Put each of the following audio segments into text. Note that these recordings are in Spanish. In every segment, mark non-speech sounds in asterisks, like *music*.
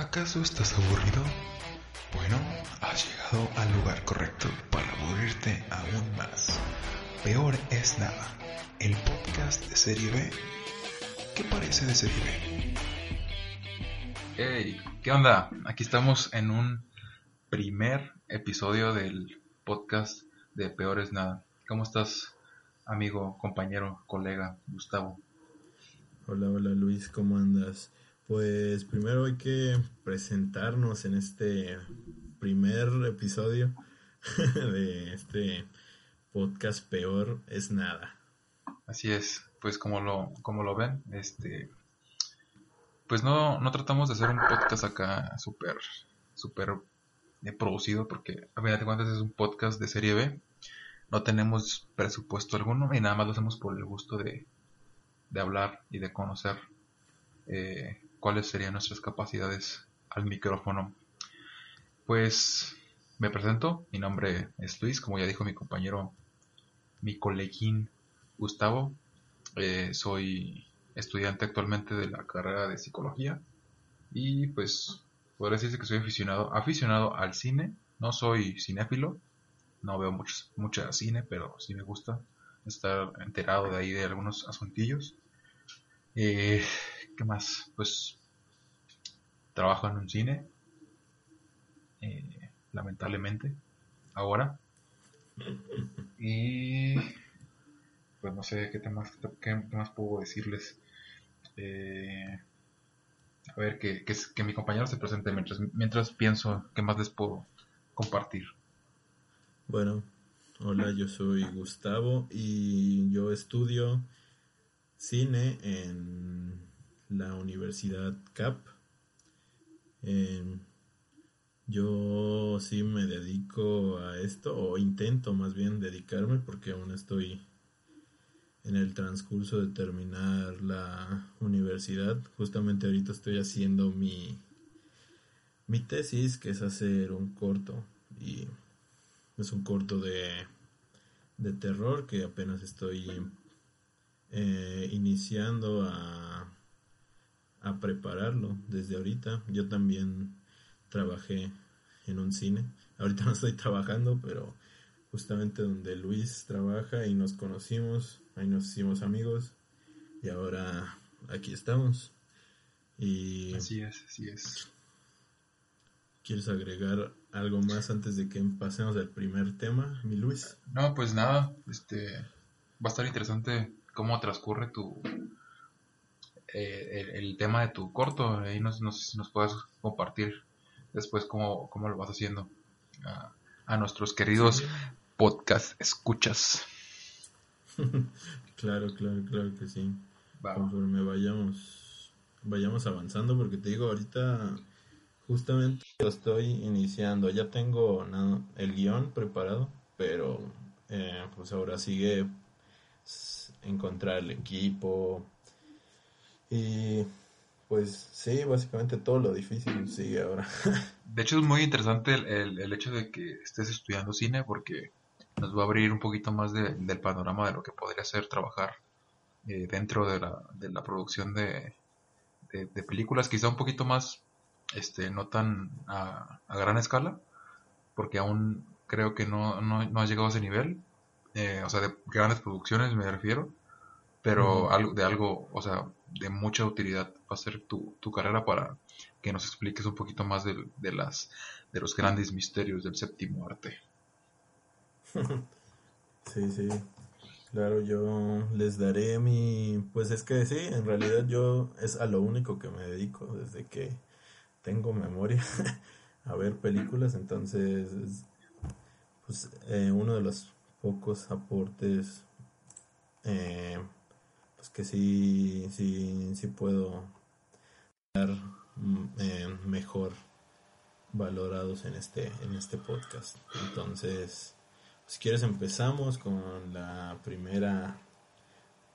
¿Acaso estás aburrido? Bueno, has llegado al lugar correcto para aburrirte aún más. Peor es nada, el podcast de Serie B. ¿Qué parece de Serie B? Hey, ¿qué onda? Aquí estamos en un primer episodio del podcast de Peor es nada. ¿Cómo estás, amigo, compañero, colega, Gustavo? Hola, hola Luis, ¿cómo andas? Pues primero hay que presentarnos en este primer episodio *laughs* de este podcast Peor es nada. Así es, pues como lo, como lo ven, este pues no, no tratamos de hacer un podcast acá súper, súper eh, producido porque a final de cuentas es un podcast de serie B. No tenemos presupuesto alguno y nada más lo hacemos por el gusto de, de hablar y de conocer eh, cuáles serían nuestras capacidades al micrófono. Pues me presento, mi nombre es Luis, como ya dijo mi compañero, mi coleguín Gustavo. Eh, soy estudiante actualmente de la carrera de psicología y pues podría decirse que soy aficionado, aficionado al cine. No soy cinéfilo, no veo mucho, mucho cine, pero sí me gusta estar enterado de ahí de algunos asuntillos. Eh, ¿Qué más? Pues trabajo en un cine, eh, lamentablemente, ahora. Y pues no sé qué más, qué, más puedo decirles. Eh, a ver, que, que, que, mi compañero se presente mientras, mientras pienso qué más les puedo compartir. Bueno, hola, yo soy Gustavo y yo estudio cine en la Universidad CAP. yo sí me dedico a esto, o intento más bien dedicarme, porque aún estoy en el transcurso de terminar la universidad. Justamente ahorita estoy haciendo mi, mi tesis, que es hacer un corto. Y es un corto de, de terror que apenas estoy eh, iniciando a, a prepararlo desde ahorita. Yo también trabajé en un cine. Ahorita no estoy trabajando, pero justamente donde Luis trabaja y nos conocimos, ahí nos hicimos amigos y ahora aquí estamos. Y así es, así es. ¿Quieres agregar algo más antes de que pasemos al primer tema, mi Luis? No, pues nada, este va a estar interesante cómo transcurre tu eh, el, tema de tu corto. Ahí no, sé si nos puedes compartir después cómo, cómo lo vas haciendo a, nuestros queridos podcast escuchas. *laughs* claro, claro, claro que sí. Conforme vayamos, vayamos avanzando, porque te digo, ahorita justamente lo estoy iniciando. Ya tengo el guion preparado, pero eh, pues ahora sigue encontrar el equipo. Y pues sí, básicamente todo lo difícil sigue ahora. *laughs* De hecho es muy interesante el, el, hecho de que estés estudiando cine porque nos va a abrir un poquito más del panorama de lo que podría ser trabajar eh, dentro de la, de la producción de, de, películas, quizá un poquito más, este, no tan a, a gran escala, porque aún creo que no, no, no ha llegado a ese nivel, eh, o sea, de grandes producciones me refiero, pero algo, de algo, o sea, de mucha utilidad va a ser tu, tu carrera para que nos expliques un poquito más de, de, las, de los grandes misterios del séptimo arte. *laughs* sí, sí, claro, yo les daré mi, pues es que sí, en realidad yo es a lo único que me dedico desde que tengo memoria *laughs* a ver películas, entonces, pues eh, uno de los pocos aportes eh, pues que sí, sí, sí puedo dar mm, eh, mejor valorados en este, en este podcast. Entonces, si quieres empezamos con la primera,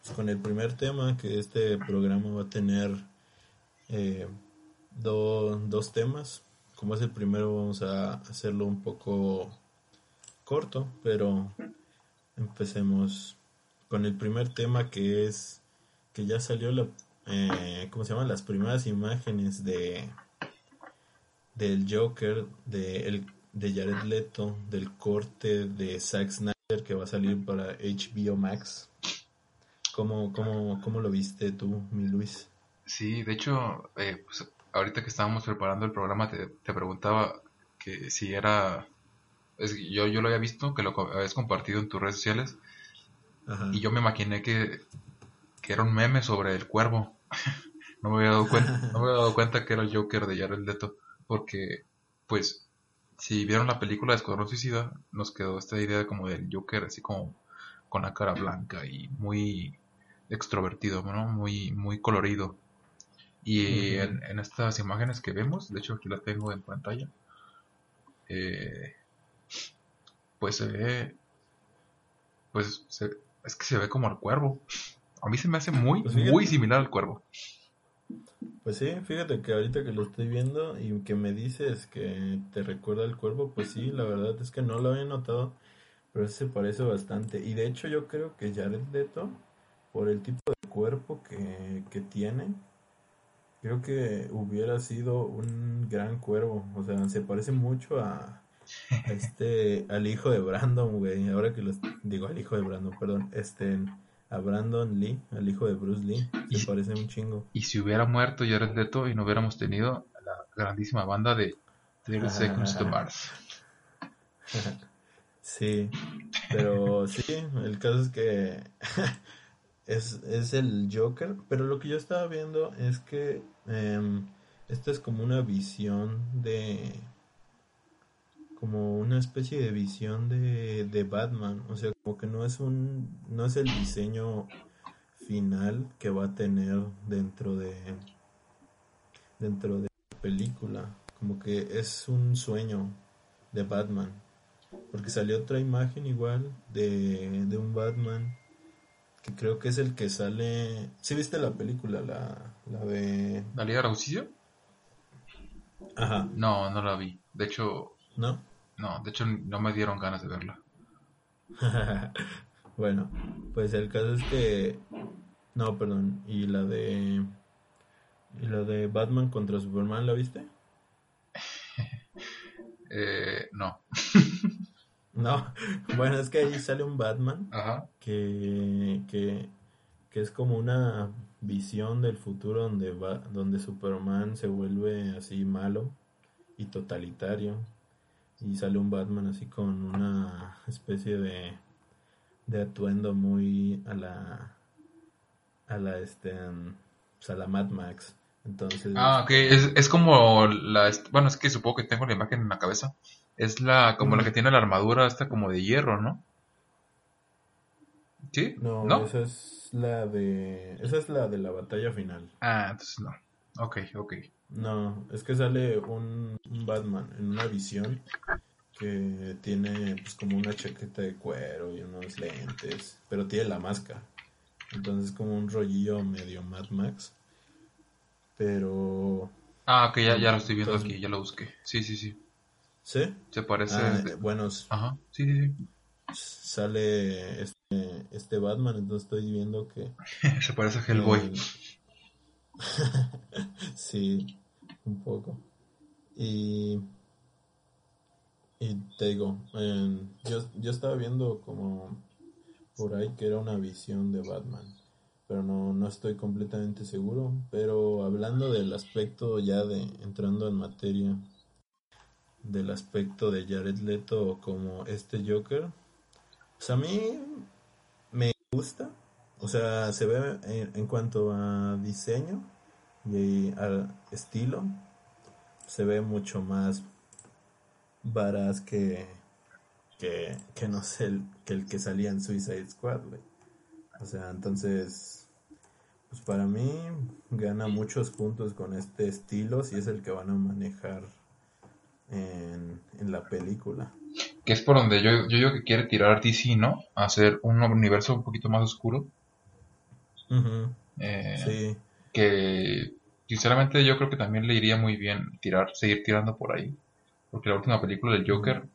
pues con el primer tema que este programa va a tener eh, dos temas. Como es el primero, vamos a hacerlo un poco corto, pero empecemos con el primer tema que es que ya salió la, eh, ¿cómo se llama? Las primeras imágenes de del Joker, de, el, de Jared Leto, del corte de Zack Snyder que va a salir para HBO Max. ¿Cómo, cómo, cómo lo viste tú, mi Luis? Sí, de hecho, eh, pues, ahorita que estábamos preparando el programa te, te preguntaba que si era... Es, yo, yo lo había visto, que lo habías compartido en tus redes sociales, Ajá. y yo me imaginé que, que era un meme sobre el cuervo. *laughs* no me había dado cuenta, *laughs* no me había dado cuenta que era el Joker de Jared Leto, porque, pues, si vieron la película de Escuadrón Suicida, nos quedó esta idea como del Joker así como con la cara blanca y muy extrovertido, ¿no? Muy, muy colorido. Y en estas imágenes que vemos, de hecho aquí la tengo en pantalla, eh, pues se ve, pues se- es que se ve como al cuervo. A mí se me hace muy, Pues fíjate. muy similar al cuervo. Pues sí, fíjate que ahorita que lo estoy viendo y que me dices que te recuerda el cuervo, pues sí, la verdad es que no lo había notado, pero se parece bastante. Y de hecho yo creo que Jared Leto, por el tipo de cuerpo que, que tiene, creo que hubiera sido un gran cuervo. O sea, se parece mucho a este, al hijo de Brandon, güey. Ahora que los digo al hijo de Brandon, perdón, este, a Brandon Lee, al hijo de Bruce Lee, Y- se parece un chingo. Y si hubiera muerto Jared Leto y no hubiéramos tenido la grandísima banda de 30 Seconds to Mars. *laughs* Sí, pero sí, el caso es que *laughs* es, es el Joker, pero lo que yo estaba viendo es que em, esto es como una visión de, como una especie de visión de, de Batman, o sea, como que no es un, no es el diseño final que va a tener dentro de, dentro de la película, como que es un sueño de Batman. Porque salió otra imagen igual de, de un Batman que creo que es el que sale. ¿Sí viste la película? La, la de. ¿La Liga de la Justicia? Ajá, No, no la vi. De hecho, ¿no? No, de hecho no me dieron ganas de verla. *laughs* bueno, pues el caso es que. No, perdón. Y la de. ¿Y la de Batman contra Superman la viste? *laughs* Eh, no. *laughs* No. Bueno, es que ahí sale un Batman Ajá. que, que, que es como una visión del futuro donde va, donde Superman se vuelve así malo y totalitario y sale un Batman así con una especie de, de atuendo muy a la a la este pues, a la Mad Max entonces Ah, ok. Es, es como la... Bueno, es que supongo que tengo la imagen en la cabeza. Es la como la que tiene la armadura esta como de hierro, ¿no? ¿Sí? no, ¿No? esa es la de esa es la de la batalla final Ah, entonces no. Ok, ok. No, es que sale un, un Batman en una visión que tiene pues como una chaqueta de cuero y unos lentes, pero tiene la máscara. Entonces como un rollillo medio Mad Max. Pero Ah, ok, ya, ya lo estoy viendo Entonces- aquí, ya lo busqué. Sí, sí, sí. ¿sí? Se parece... Ah, de- bueno, s- Ajá, sí, sí, sale este, este Batman, entonces estoy viendo que sí. *laughs* Se parece a Hellboy. *laughs* sí, un poco. Y, y te digo, yo, yo estaba viendo como por ahí que era una visión de Batman, pero no, no estoy completamente seguro. Pero hablando del aspecto ya de, entrando en materia, del aspecto de Jared Leto como este Joker, pues a mí me gusta. O sea, se ve en, cuanto a diseño y a estilo, se ve mucho más varaz que, que, que no sé, el, que el que salía en Suicide Squad, güey. O sea, entonces, pues para mí gana muchos puntos con este estilo si es el que van a manejar en, en la película. Que es por donde yo, yo digo que quiere tirar DC, ¿no? Hacer un universo un poquito más oscuro. Eh, Sí, que sinceramente yo creo que también le iría muy bien tirar, seguir tirando por ahí. Porque la última película del Joker,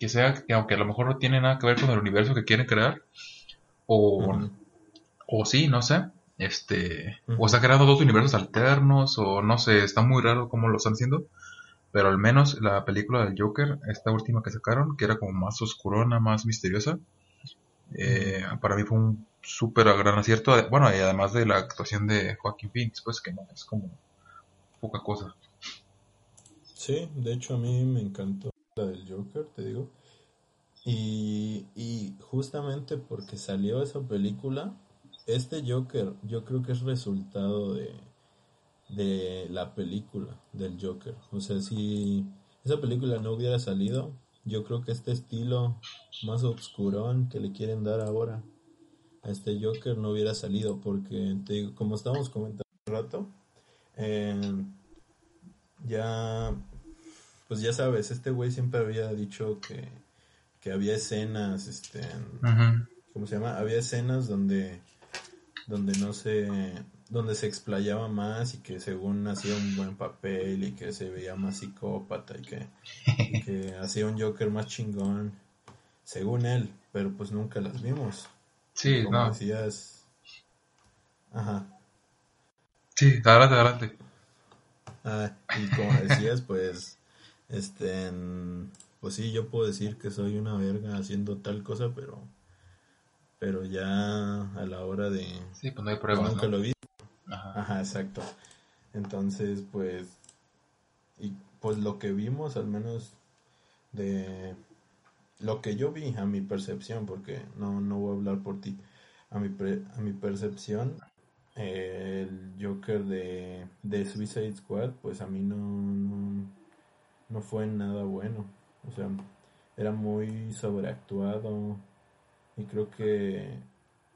que sea que aunque a lo mejor no tiene nada que ver con el universo que quieren crear, o, Ujú. o sí, no sé, este, Ujú. o está creando dos universos alternos, o no sé, está muy raro cómo lo están haciendo, Pero al menos la película del Joker, esta última que sacaron, que era como más oscurona, más misteriosa, eh, para mí fue un súper gran acierto. Bueno, y además de la actuación de Joaquín Phoenix, pues que no es como poca cosa. Sí, de hecho a mí me encantó la del Joker, te digo. Y, y justamente porque salió esa película, este Joker yo creo que es resultado de, de la película del Joker. O sea, si esa película no hubiera salido, yo creo que este estilo más oscurón que le quieren dar ahora a este Joker no hubiera salido porque te digo, como estábamos comentando un rato, eh, ya pues ya sabes, este güey siempre había dicho que, que había escenas, este, ¿cómo se llama? Había escenas donde, donde no se, donde se explayaba más y que según hacía un buen papel y que se veía más psicópata y que, *laughs* que hacía un Joker más chingón, según él, pero pues nunca las vimos. Sí, como no. decías, ajá. Sí, adelante, adelante. Ah, y como decías, pues este, pues sí, yo puedo decir que soy una verga haciendo tal cosa, pero pero ya a la hora de sí, pues no hay pruebas, nunca ¿no? lo vi. Ajá. Ajá, exacto. Entonces, pues y pues lo que vimos al menos de lo que yo vi a mi percepción, porque no no voy a hablar por ti. A mi pre- a mi percepción el Joker de, de Suicide Squad, pues a mí no, no, no fue nada bueno. O sea, era muy sobreactuado. Y creo que,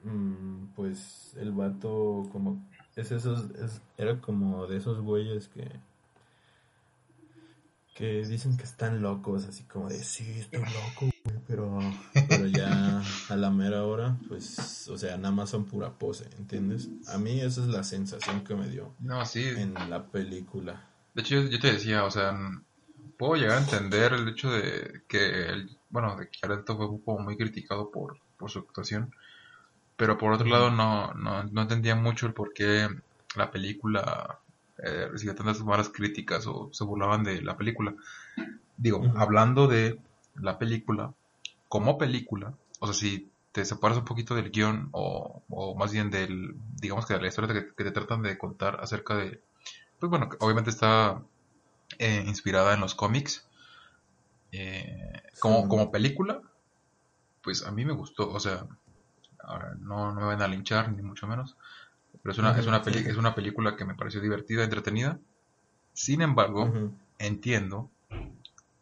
mm, pues, el vato, como, es esos, es- era como de esos güeyes que, que dicen que están locos, así como de, sí, estoy loco, güey, pero, pero ya a la mera hora, pues, o sea, nada más son pura pose, ¿entiendes? A mí esa es la sensación que me dio No, sí. en la película. De hecho, yo, yo te decía, o sea, puedo llegar a entender el hecho de que, el, bueno, de que Leto fue como muy criticado por, por su actuación, pero por otro lado no, no, no entendía mucho el por qué la película eh, recibía tantas malas críticas o se burlaban de la película. Digo, hablando de la película, como película, o sea, si te separas un poquito del guion o, o más bien del, digamos que de la historia que, que te tratan de contar acerca de, pues bueno, obviamente está eh, inspirada en los cómics. Eh, como, Sí. como película, pues a mí me gustó, o sea, ahora, no, no me van a linchar, ni mucho menos, pero es una, es una, peli- es una película que me pareció divertida, entretenida. Sin embargo, entiendo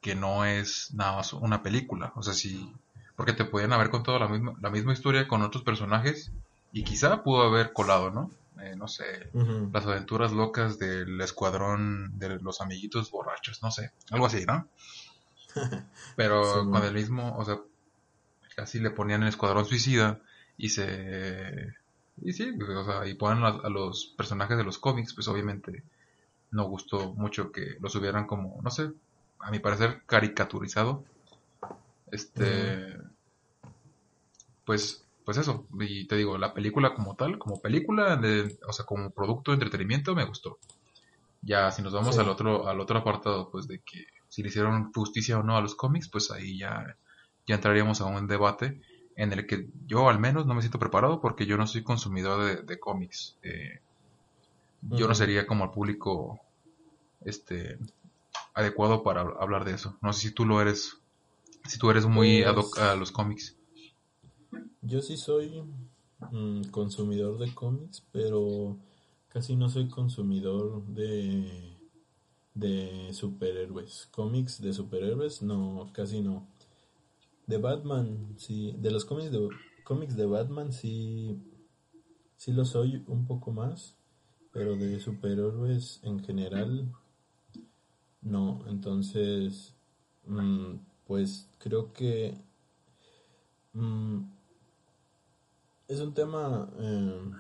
que no es nada más una película, o sea, sí, porque te podían haber contado la misma, la misma historia con otros personajes y quizá pudo haber colado, ¿no? Eh, no sé, las aventuras locas del escuadrón de los amiguitos borrachos, no sé, algo así, ¿no? *laughs* Pero Sí, con el mismo, o sea, casi le ponían el escuadrón suicida y se... Y sí, o sea, y ponen a, a los personajes de los cómics, pues obviamente no gustó mucho que los hubieran como, no sé, a mi parecer caricaturizado. Este... Pues, pues eso, y te digo, la película como tal, como película, de, o sea, como producto de entretenimiento, me gustó. Ya, si nos vamos Sí. al otro, al otro apartado, pues de que si le hicieron justicia o no a los cómics, pues ahí ya, ya entraríamos a un debate en el que yo al menos no me siento preparado porque yo no soy consumidor de, de cómics. Eh, yo no sería como el público este adecuado para hablar de eso. No sé si tú lo eres, si tú eres muy ad hoc Pues- a los cómics. Yo sí soy mm, consumidor de cómics, pero casi no soy consumidor de, de superhéroes. Cómics de superhéroes, no, casi no. De Batman, sí, de los cómics de cómics de Batman sí, sí lo soy un poco más, pero de superhéroes en general no. Entonces, mm, pues creo que mm, es un tema eh,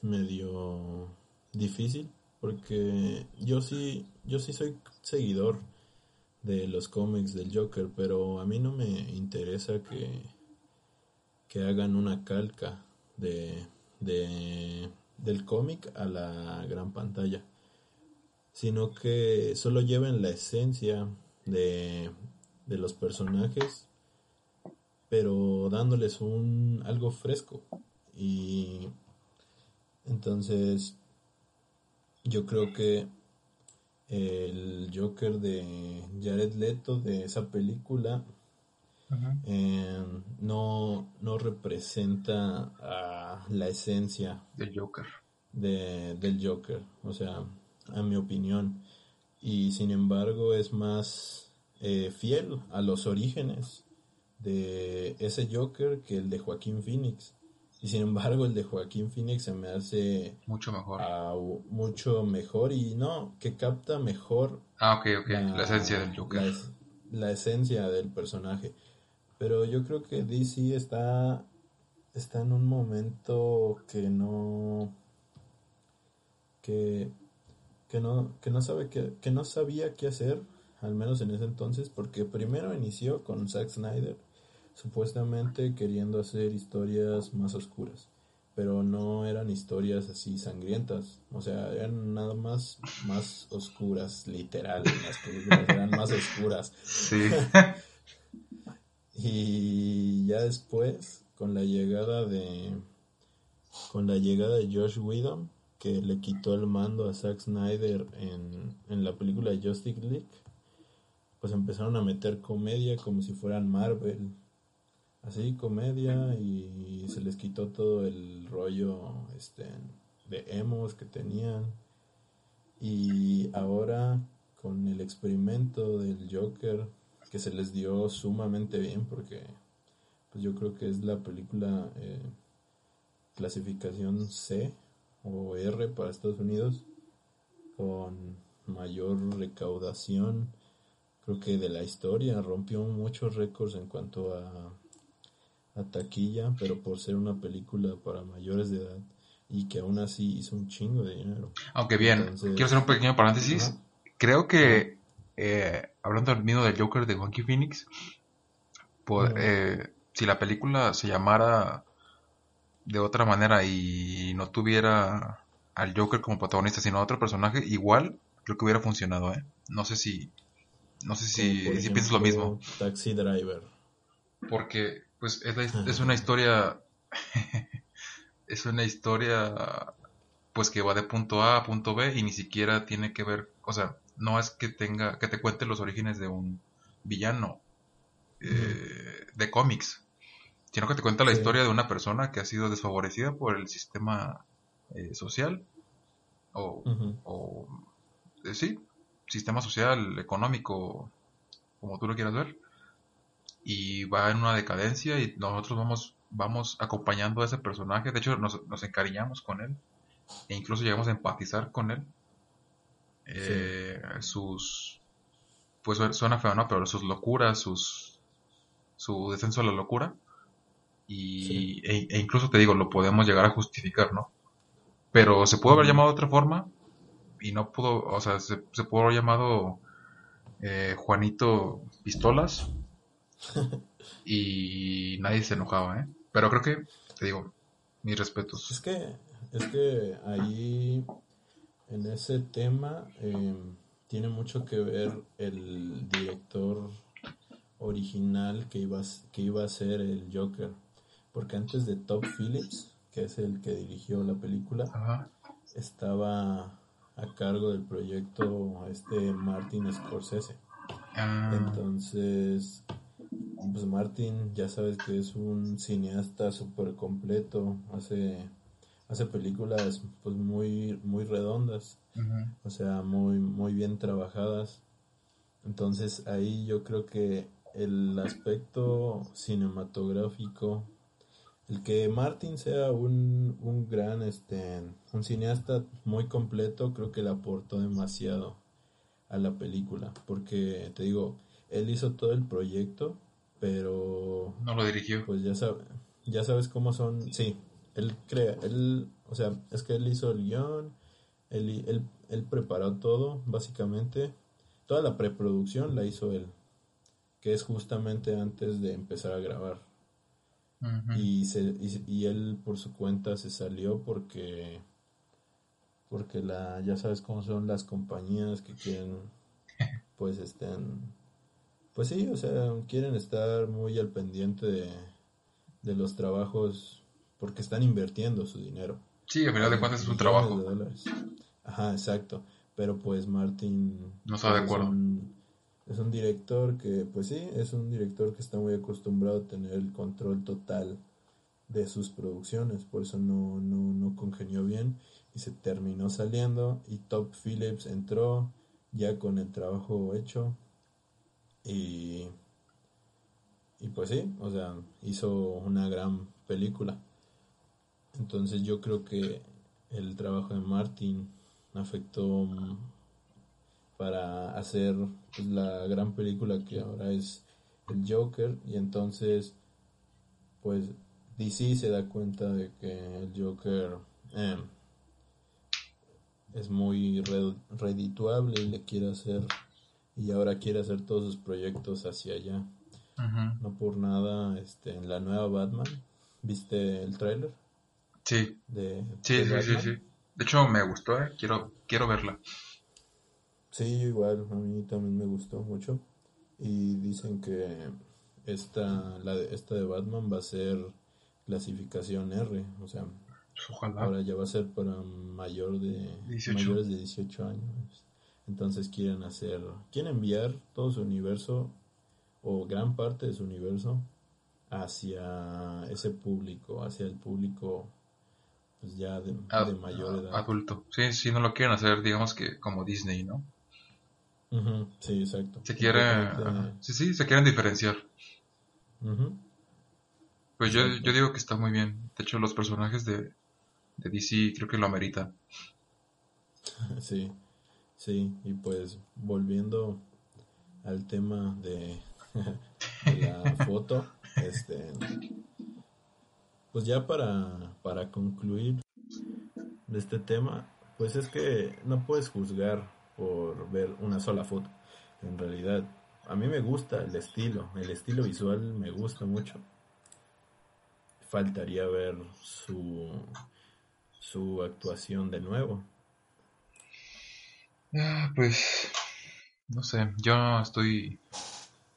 medio difícil porque yo sí, yo sí soy seguidor de los cómics del Joker, pero a mí no me interesa que, que hagan una calca de, de del cómic a la gran pantalla. sino que solo lleven la esencia de, de los personajes, pero dándoles un algo fresco. Y entonces yo creo que el Joker de Jared Leto de esa película eh, no, no representa a la esencia del Joker. De, del Joker, o sea, a mi opinión. Y sin embargo es más eh, fiel a los orígenes de ese Joker que el de Joaquín Phoenix. Y sin embargo, el de Joaquín Phoenix se me hace mucho mejor. mucho mejor y no, que capta mejor. Ah, ok, ok. La, esencia del Joker. La, esencia del personaje. Pero yo creo que DC está, está en un momento que no. que, que no, que no sabe que, que no sabía qué hacer, al menos en ese entonces, porque primero inició con Zack Snyder supuestamente queriendo hacer historias más oscuras, pero no eran historias así sangrientas, o sea, eran nada más más oscuras, literal, las películas eran más oscuras. Sí. *laughs* y ya después, con la llegada de con la llegada de Josh Whedon, que le quitó el mando a Zack Snyder en, en la película Justice League, pues empezaron a meter comedia como si fueran Marvel así comedia y se les quitó todo el rollo este de emos que tenían. Y ahora con el experimento del Joker que se les dio sumamente bien porque pues yo creo que es la película eh, clasificación C o R para Estados Unidos con mayor recaudación. Creo que de la historia rompió muchos récords en cuanto a a taquilla, pero por ser una película para mayores de edad y que aún así hizo un chingo de dinero. Aunque bien, quiero hacer un pequeño paréntesis. Creo que, eh, hablando del mismo del Joker de Joaquin Phoenix, eh, si la película se llamara de otra manera y no tuviera al Joker como protagonista, sino a otro personaje, igual creo que hubiera funcionado, ¿eh? No sé si, no sé si, si piensas lo mismo. Taxi Driver. Porque pues es, es una historia, *laughs* es una historia pues que va de punto A a punto B y ni siquiera tiene que ver, o sea, no es que tenga, que te cuente los orígenes de un villano eh, de cómics, sino que te cuenta la historia de una persona que ha sido desfavorecida por el sistema eh, social o, o eh, sí, sistema social, económico, como tú lo quieras ver y va en una decadencia y nosotros vamos, vamos acompañando a ese personaje. De hecho, nos, nos encariñamos con él e incluso llegamos a empatizar con él. Eh, sus, pues suena feo, ¿no? Pero sus locuras, sus, su descenso a la locura. Y, e, e, incluso te digo, lo podemos llegar a justificar, ¿no? Pero se pudo haber llamado de otra forma y no pudo, o sea, se, se pudo haber llamado eh, Juanito Pistolas *laughs* y nadie se enojaba, ¿eh? Pero creo que, te digo, mis respetos. Es que, es que ahí, en ese tema, em, tiene mucho que ver el director original que iba, que iba a ser el Joker. Porque antes de Top Phillips, que es el que dirigió la película, estaba a cargo del proyecto este Martin Scorsese. Ah. Entonces, pues Martin ya sabes que es un cineasta súper completo, hace, hace películas pues muy, muy redondas, o sea, muy, muy bien trabajadas. Entonces ahí yo creo que el aspecto cinematográfico, el que Martin sea un, un gran, este, un cineasta muy completo, creo que le aportó demasiado a la película, porque te digo, él hizo todo el proyecto, pero... No lo dirigió. Pues ya, sabe, ya sabes cómo son... Sí, él crea, él, o sea, es que él hizo el guion, él, él, él preparó todo, básicamente. Toda la preproducción la hizo él, que es justamente antes de empezar a grabar. y, se, y, él por su cuenta se salió porque porque la ya sabes cómo son las compañías que quieren pues estén pues sí, o sea, quieren estar muy al pendiente de, de los trabajos porque están invirtiendo su dinero. Sí, a final de cuentas es un trabajo. de dólares. Ajá, exacto. Pero pues Martin No está de es acuerdo. un- Es un director que, pues sí, es un director que está muy acostumbrado a tener el control total de sus producciones, por eso no, no, no congenió bien y se terminó saliendo y Top Phillips entró ya con el trabajo hecho y, y pues sí, o sea, hizo una gran película. Entonces yo creo que el trabajo de Martin afectó mm, para hacer pues, la gran película que ahora es el Joker y entonces pues DC se da cuenta de que el Joker em, es muy re- redituable y le quiere hacer y ahora quiere hacer todos sus proyectos hacia allá. No por nada, este, en la nueva Batman, ¿viste el tráiler Sí, de, sí, de sí, sí. De hecho, me gustó, eh. Quiero, quiero verla. Sí, igual, a mí también me gustó mucho. Y dicen que esta, la de, esta de Batman va a ser clasificación R, o sea, Pues, Ojalá. ahora ya va a ser para mayor de 18. mayores de 18 años. Entonces quieren hacer, quieren enviar todo su universo o gran parte de su universo hacia ese público, hacia el público pues ya de, Ad- de mayor edad. Adulto. Sí, sí, no lo quieren hacer, digamos que como Disney, ¿no? Sí, exacto. Se quiere... Completamente- ajá. Sí, sí, se quieren diferenciar. Pues yo, yo digo que está muy bien. De hecho, los personajes de, de DC creo que lo ameritan. *laughs* Sí, sí, y pues volviendo al tema *laughs* de, la foto, este, pues ya para, para concluir de este tema, pues es que no puedes juzgar por ver una sola foto. En realidad, a mí me gusta el estilo, el estilo visual me gusta mucho. Faltaría ver su, su actuación de nuevo. Ah, Pues, no sé, yo estoy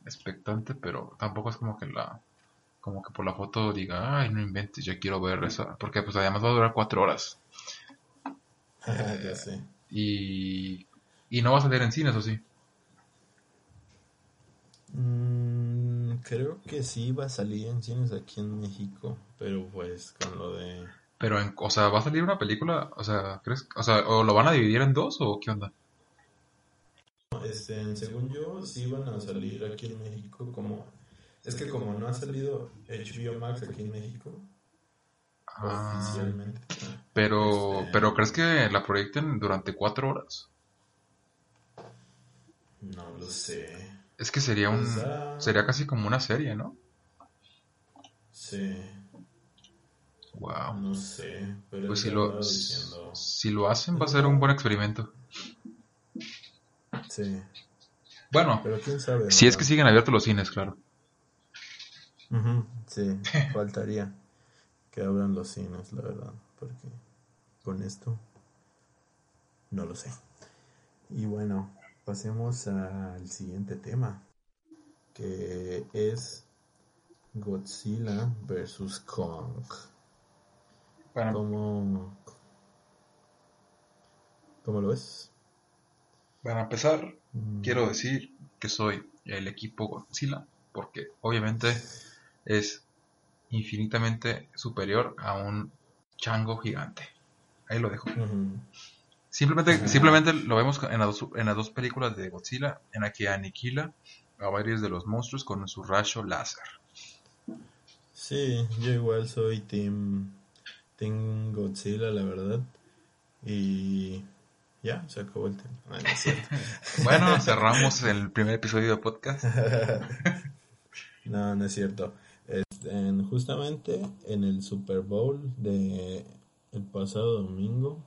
expectante, pero tampoco es como que la, como que por la foto diga, ay, no inventes, yo quiero ver esa, porque pues además va a durar cuatro horas ya sé. y, y no va a salir en cines, ¿o sí? Mm, creo que sí va a salir en cines aquí en México, pero pues con lo de... Pero, en, o sea, ¿va a salir una película? O sea, ¿crees? O sea, ¿o lo van a dividir en dos o qué onda? Este, según yo, sí van a salir aquí en México como... Es que como no ha salido HBO Max aquí en México, Ah, oficialmente. pero, Este- pero ¿crees que la proyecten durante cuatro horas? No lo sé. Es que sería un, sería casi como una serie, ¿no? Sí, Wow. no sé. Pero Pues si lo, diciendo... si lo hacen va a ser un buen experimento. Sí, Bueno, pero quién sabe. si es que siguen abiertos los cines, claro. Ujú, Sí, faltaría que abran los cines, la verdad, porque con esto no lo sé. Y bueno, pasemos al siguiente tema, que es Godzilla versus Kong. Bueno, ¿Cómo, cómo lo ves? Para empezar, Mm, quiero decir que soy el equipo Godzilla, porque obviamente es infinitamente superior a un chango gigante. Ahí lo dejo. Simplemente, simplemente lo vemos en las, dos, en las dos películas de Godzilla, en la que aniquila a varios de los monstruos con su rayo láser. Sí, yo igual soy Team, team Godzilla, la verdad. Y ya, se acabó el tema. Ah, no es cierto. *laughs* Bueno, cerramos el primer episodio de podcast. *laughs* no, no es cierto. En- justamente en el Super Bowl de el pasado domingo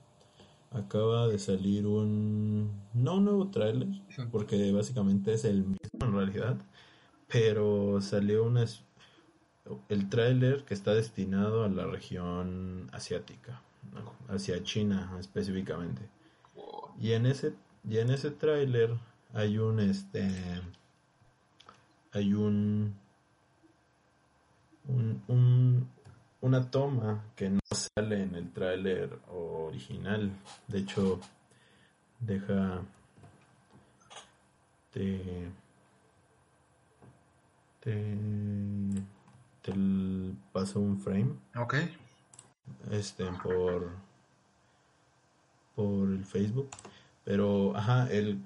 acaba de salir un no un nuevo tráiler porque básicamente es el mismo en realidad pero salió una es- el tráiler que está destinado a la región asiática hacia China específicamente. Y en ese, y en ese tráiler hay un este hay un, un, un- una toma que no sale en el tráiler original. De hecho, deja te te, te paso un frame Ok. este por por el Facebook pero ajá él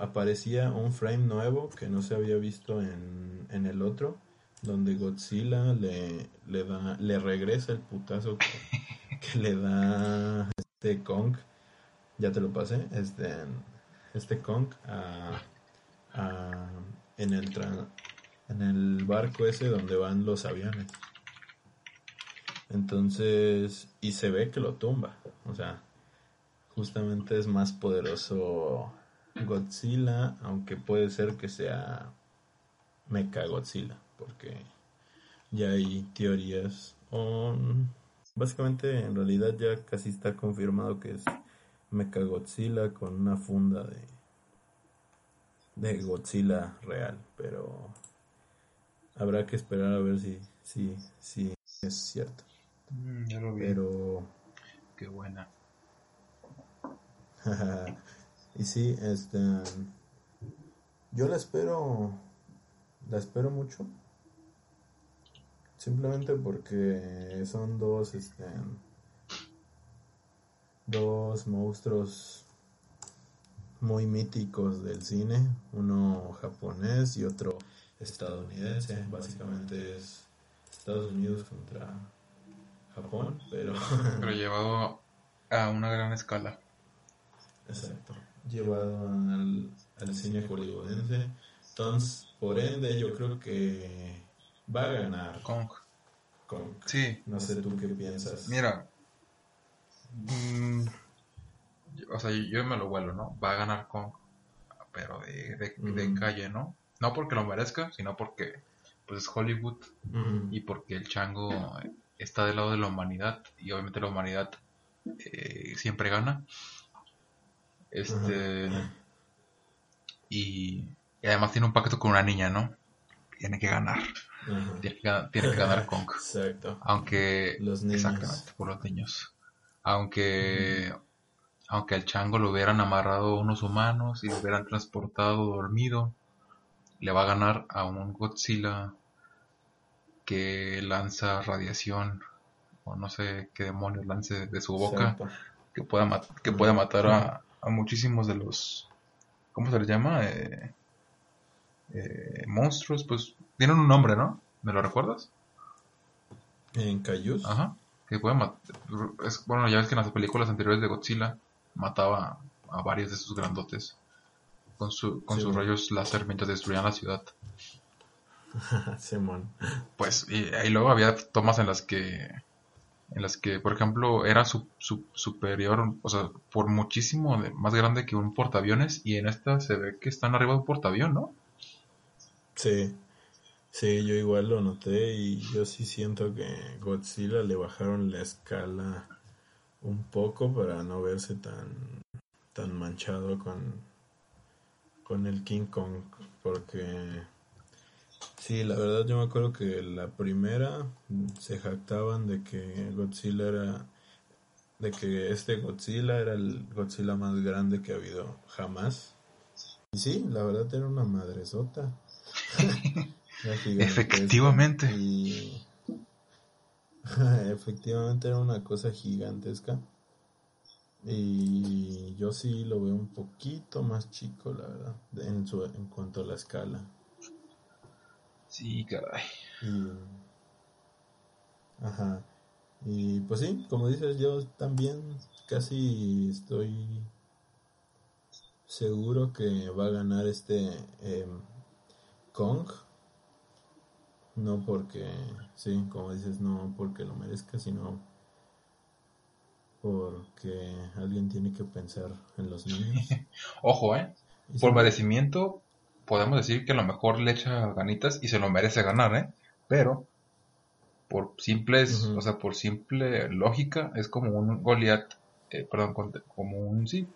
aparecía un frame nuevo que no se había visto en, en el otro donde Godzilla le, le da le regresa el putazo que, le da este Kong ya te lo pasé este este Kong a, a- en el en el barco ese donde van los aviones entonces, y se ve que lo tumba. O sea, justamente es más poderoso Godzilla, aunque puede ser que sea Mecha Godzilla, porque ya hay teorías. Básicamente, en realidad, ya casi está confirmado que es Mecha Godzilla con una funda de, de Godzilla real, pero habrá que esperar a ver si, si, si es cierto. Mm, ya lo vi. Pero Qué buena. *laughs* y sí, este yo la espero la espero mucho. Simplemente porque son dos este dos monstruos muy míticos del cine, uno japonés y otro estadounidense, básicamente es Estados Unidos contra Japón, pero Pero llevado a una gran escala. Exacto. Llevado al, al cine hollywoodense. Entonces, por ende, yo creo que va a ganar Kong. Kong. Sí. No sé tú qué piensas. Mira. mm, o sea, yo me lo vuelo, ¿no? Va a ganar Kong. Pero de, de, calle, ¿no? No porque lo merezca, sino porque pues es Hollywood y porque el chango está del lado de la humanidad y obviamente la humanidad eh, siempre gana. Este y, y además tiene un pacto con una niña, ¿no? Tiene que ganar. Tiene que, ganar- tiene que ganar Kong. *laughs* Exacto. Aunque Los niños. exactamente por los niños. Aunque aunque al chango lo hubieran amarrado unos humanos y lo hubieran transportado dormido, le va a ganar a un Godzilla que lanza radiación o no sé qué demonios lance de su boca Exacto. que pueda que pueda matar a, a muchísimos de los ¿cómo se les llama? Eh, eh, monstruos, pues tienen un nombre, ¿no? ¿Me lo recuerdas? En Cayus. Ajá. Que puede matar. Es, bueno, ya ves que en las películas anteriores de Godzilla mataba a varios de sus grandotes con, su, con Sí, sus rayos láser mientras destruían la ciudad. *laughs* Simón. Pues, y, y luego había tomas en las que, en las que, por ejemplo, era su, su- superior, o sea, por muchísimo más grande que un portaaviones, y en esta se ve que están arriba de un portaavión, ¿no? Sí. Sí, yo igual lo noté y yo sí siento que Godzilla le bajaron la escala un poco para no verse tan tan manchado con con el King Kong porque sí, la verdad yo me acuerdo que la primera se jactaban de que Godzilla era de que este Godzilla era el Godzilla más grande que ha habido jamás. Y sí, la verdad era una madresota. *laughs* Era Efectivamente. Y *laughs* efectivamente era una cosa gigantesca. Y yo sí lo veo un poquito más chico, la verdad, en, su, en cuanto a la escala. Sí, caray. Y, ajá. Y pues sí, como dices, yo también casi estoy seguro que va a ganar este em, Kong. No porque, sí, como dices, no porque lo merezca, sino porque alguien tiene que pensar en los niños. *laughs* Ojo, ¿eh? Por merecimiento, podemos decir que a lo mejor le echa ganitas y se lo merece ganar, ¿eh? Pero por simples, o sea, por simple lógica, es como un Goliath, eh, perdón, como un, sí,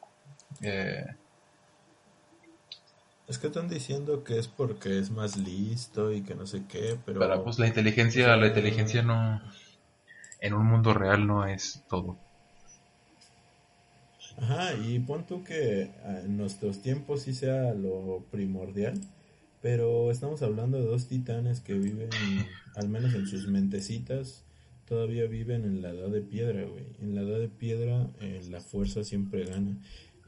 eh, Es que están diciendo que es porque es más listo y que no sé qué, pero... pero pues la inteligencia, la inteligencia no, en un mundo real no es todo. Ajá, y pon tú que ah, en nuestros tiempos sí sea lo primordial, pero estamos hablando de dos titanes que viven, al menos en sus mentecitas, todavía viven en la edad de piedra, güey. En la edad de piedra eh, la fuerza siempre gana.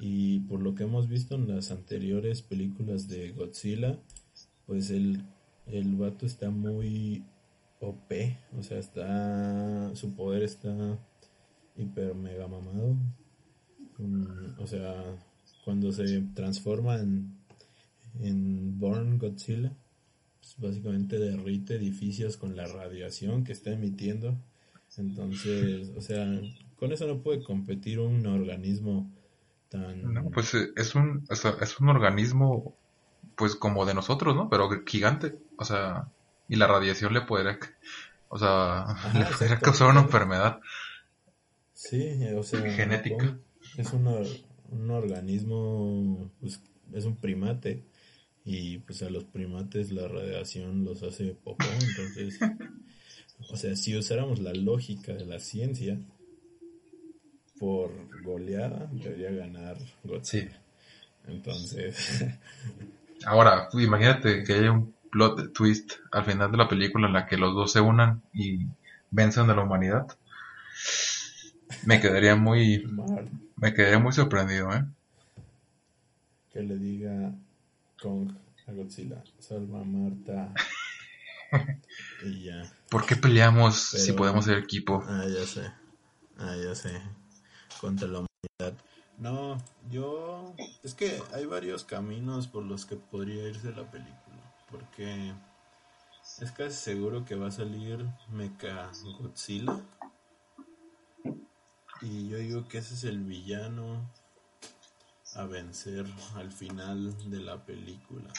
Y por lo que hemos visto en las anteriores películas de Godzilla, pues el, el vato está muy OP, o sea, está, su poder está hiper mega mamado. O sea, cuando se transforma en, en Born Godzilla, pues básicamente derrite edificios con la radiación que está emitiendo. Entonces, o sea, con eso no puede competir un organismo tan... No, pues eh, es un, o sea, es un organismo, pues como de nosotros, ¿no? Pero gigante, o sea, y la radiación le podría, o sea, *laughs* le podría causar una enfermedad. Sí, o sea, Genética. Es un, or- un organismo, pues es un primate y pues a los primates la radiación los hace popó, entonces, o sea, si usáramos la lógica de la ciencia, por goleada debería ganar Godzilla. Sí. Entonces, *laughs* Ahora, tú imagínate que haya un plot twist al final de la película en la que los dos se unan y venzan a la humanidad. Me quedaría muy, me quedaría muy sorprendido, ¿eh? que le diga Kong a Godzilla, salva a Marta. *laughs* y ya. ¿Por qué peleamos si podemos ser equipo? Ah, ya sé. Ah, ya sé. Contra la humanidad. No, yo... Es que hay varios caminos por los que podría irse la película. Porque es casi seguro que va a salir Mecha Godzilla. Y yo digo que ese es el villano a vencer al final de la película.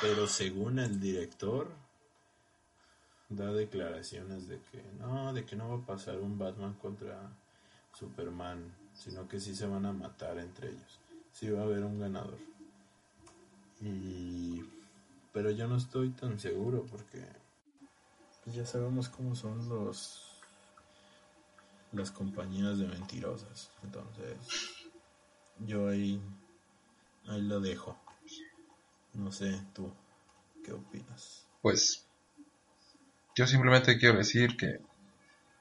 Pero según el director, da declaraciones de que no, de que no va a pasar un Batman contra Superman, sino que sí se van a matar entre ellos. Sí va a haber un ganador. Y pero yo no estoy tan seguro porque pues ya sabemos cómo son los las compañías de mentirosas. Entonces, yo ahí ahí lo dejo. No sé, tú qué opinas. Pues yo simplemente quiero decir que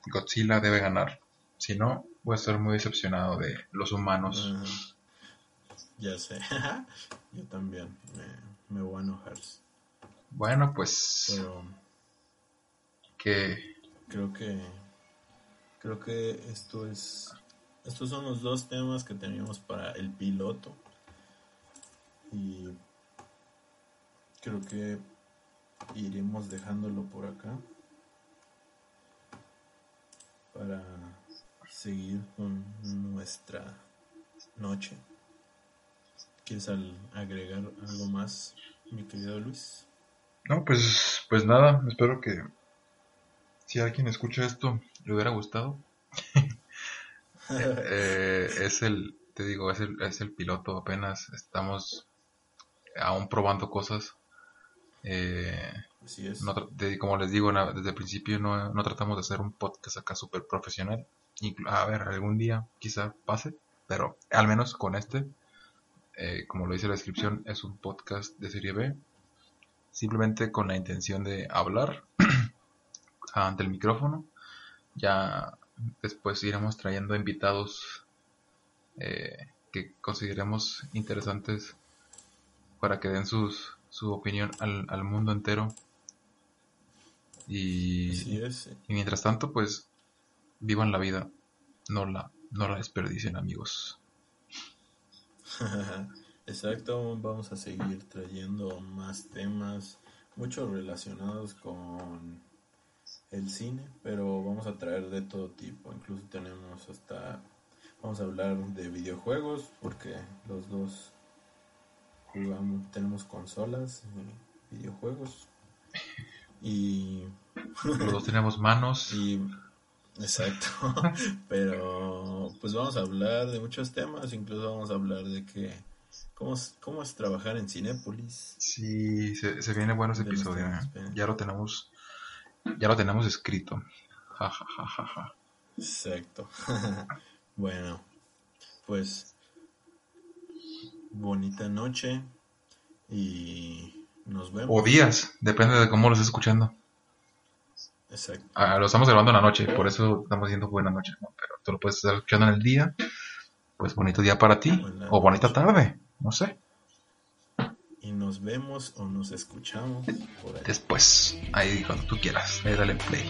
Godzilla debe ganar. Si no, voy a estar muy decepcionado de los humanos. Ya sé. *laughs* Yo también me, me voy a enojar. Bueno, pues Pero que creo que creo que esto es estos son los dos temas que teníamos para el piloto. Y creo que iremos dejándolo por acá para seguir con nuestra noche. ¿Quieres agregar algo más, mi querido Luis? no, pues pues nada, espero que si alguien escucha esto le hubiera gustado. *laughs* Eh, es el, te digo, es el, es el piloto apenas. Estamos aún probando cosas. Eh, Así es. no de- como les digo, na- desde el principio no, no tratamos de hacer un podcast acá súper profesional. Inclu- A ver, algún día quizá pase, pero al menos con este, eh, como lo dice la descripción, es un podcast de serie B. Simplemente con la intención de hablar *clears throat* ante el micrófono. Ya después iremos trayendo invitados eh, que consideremos interesantes para que den sus, su opinión al, al mundo entero. Y, y mientras tanto, pues vivan la vida, no la, no la desperdicien, amigos. *laughs* Exacto, vamos a seguir trayendo más temas, muchos relacionados con el cine, pero vamos a traer de todo tipo. Incluso tenemos hasta, vamos a hablar de videojuegos, porque los dos jugamos, tenemos consolas y videojuegos. Y Los dos tenemos manos. *laughs* Y exacto. *laughs* Pero pues vamos a hablar de muchos temas, incluso vamos a hablar de que cómo es, cómo es trabajar en Cinépolis. Sí, se, se viene bueno ese De los episodio. temas, ¿eh? Ya lo tenemos. Ya lo tenemos escrito. Ja, ja, ja, ja, ja. Exacto. *laughs* bueno, pues bonita noche y nos vemos. O días, depende de cómo lo estés escuchando. Exacto. Ah, lo estamos grabando en la noche, por eso estamos diciendo buena noche, ¿no? Pero tú lo puedes estar escuchando en el día. Pues bonito día para ti. Buena o bonita noche. tarde, no sé. Y nos vemos o nos escuchamos por ahí. Después, ahí cuando tú quieras, ahí dale play.